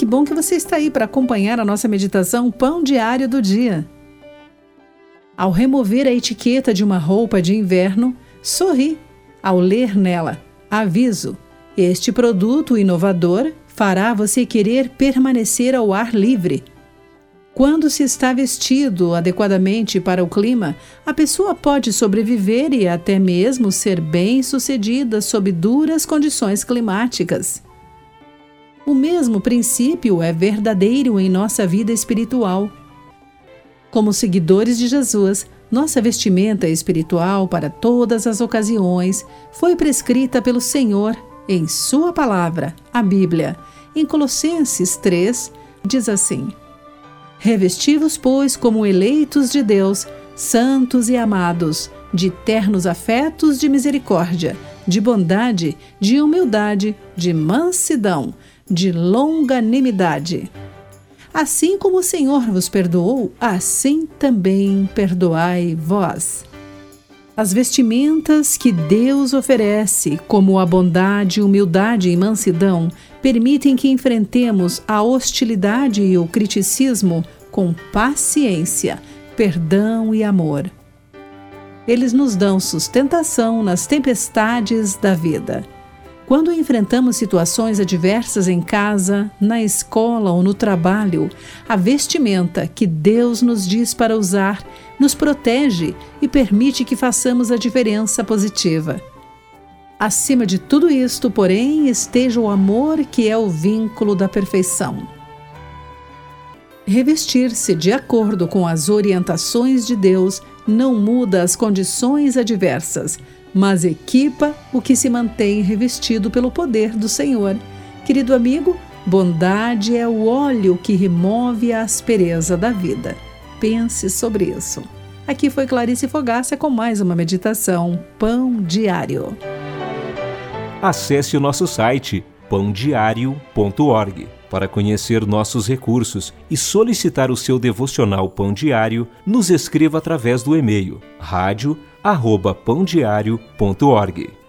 bom que você está aí para acompanhar a nossa meditação Pão Diário do Dia. Ao remover a etiqueta de uma roupa de inverno, sorri ao ler nela. Aviso: este produto inovador fará você querer permanecer ao ar livre. Quando se está vestido adequadamente para o clima, a pessoa pode sobreviver e até mesmo ser bem-sucedida sob duras condições climáticas. O mesmo princípio é verdadeiro em nossa vida espiritual. Como seguidores de Jesus, nossa vestimenta espiritual para todas as ocasiões foi prescrita pelo Senhor em Sua palavra, a Bíblia. Em Colossenses 3, diz assim. Revestivos, pois, como eleitos de Deus, santos e amados, de ternos afetos de misericórdia, de bondade, de humildade, de mansidão, de longanimidade. Assim como o Senhor vos perdoou, assim também perdoai vós. As vestimentas que Deus oferece, como a bondade, humildade e mansidão, permitem que enfrentemos a hostilidade e o criticismo com paciência, perdão e amor. Eles nos dão sustentação nas tempestades da vida. Quando enfrentamos situações adversas em casa, na escola ou no trabalho, a vestimenta que Deus nos diz para usar nos protege e permite que façamos a diferença positiva. Acima de tudo isto, porém, esteja o amor que é o vínculo da perfeição. Revestir-se de acordo com as orientações de Deus não muda as condições adversas, mas equipa o que se mantém revestido pelo poder do Senhor. Querido amigo, bondade é o óleo que remove a aspereza da vida. Pense sobre isso. Aqui foi Clarice Fogácia com mais uma meditação Pão Diário. Acesse o nosso site pãodiario.org para conhecer nossos recursos e solicitar o seu devocional Pão Diário, nos escreva através do e-mail rádio@pãodiario.org.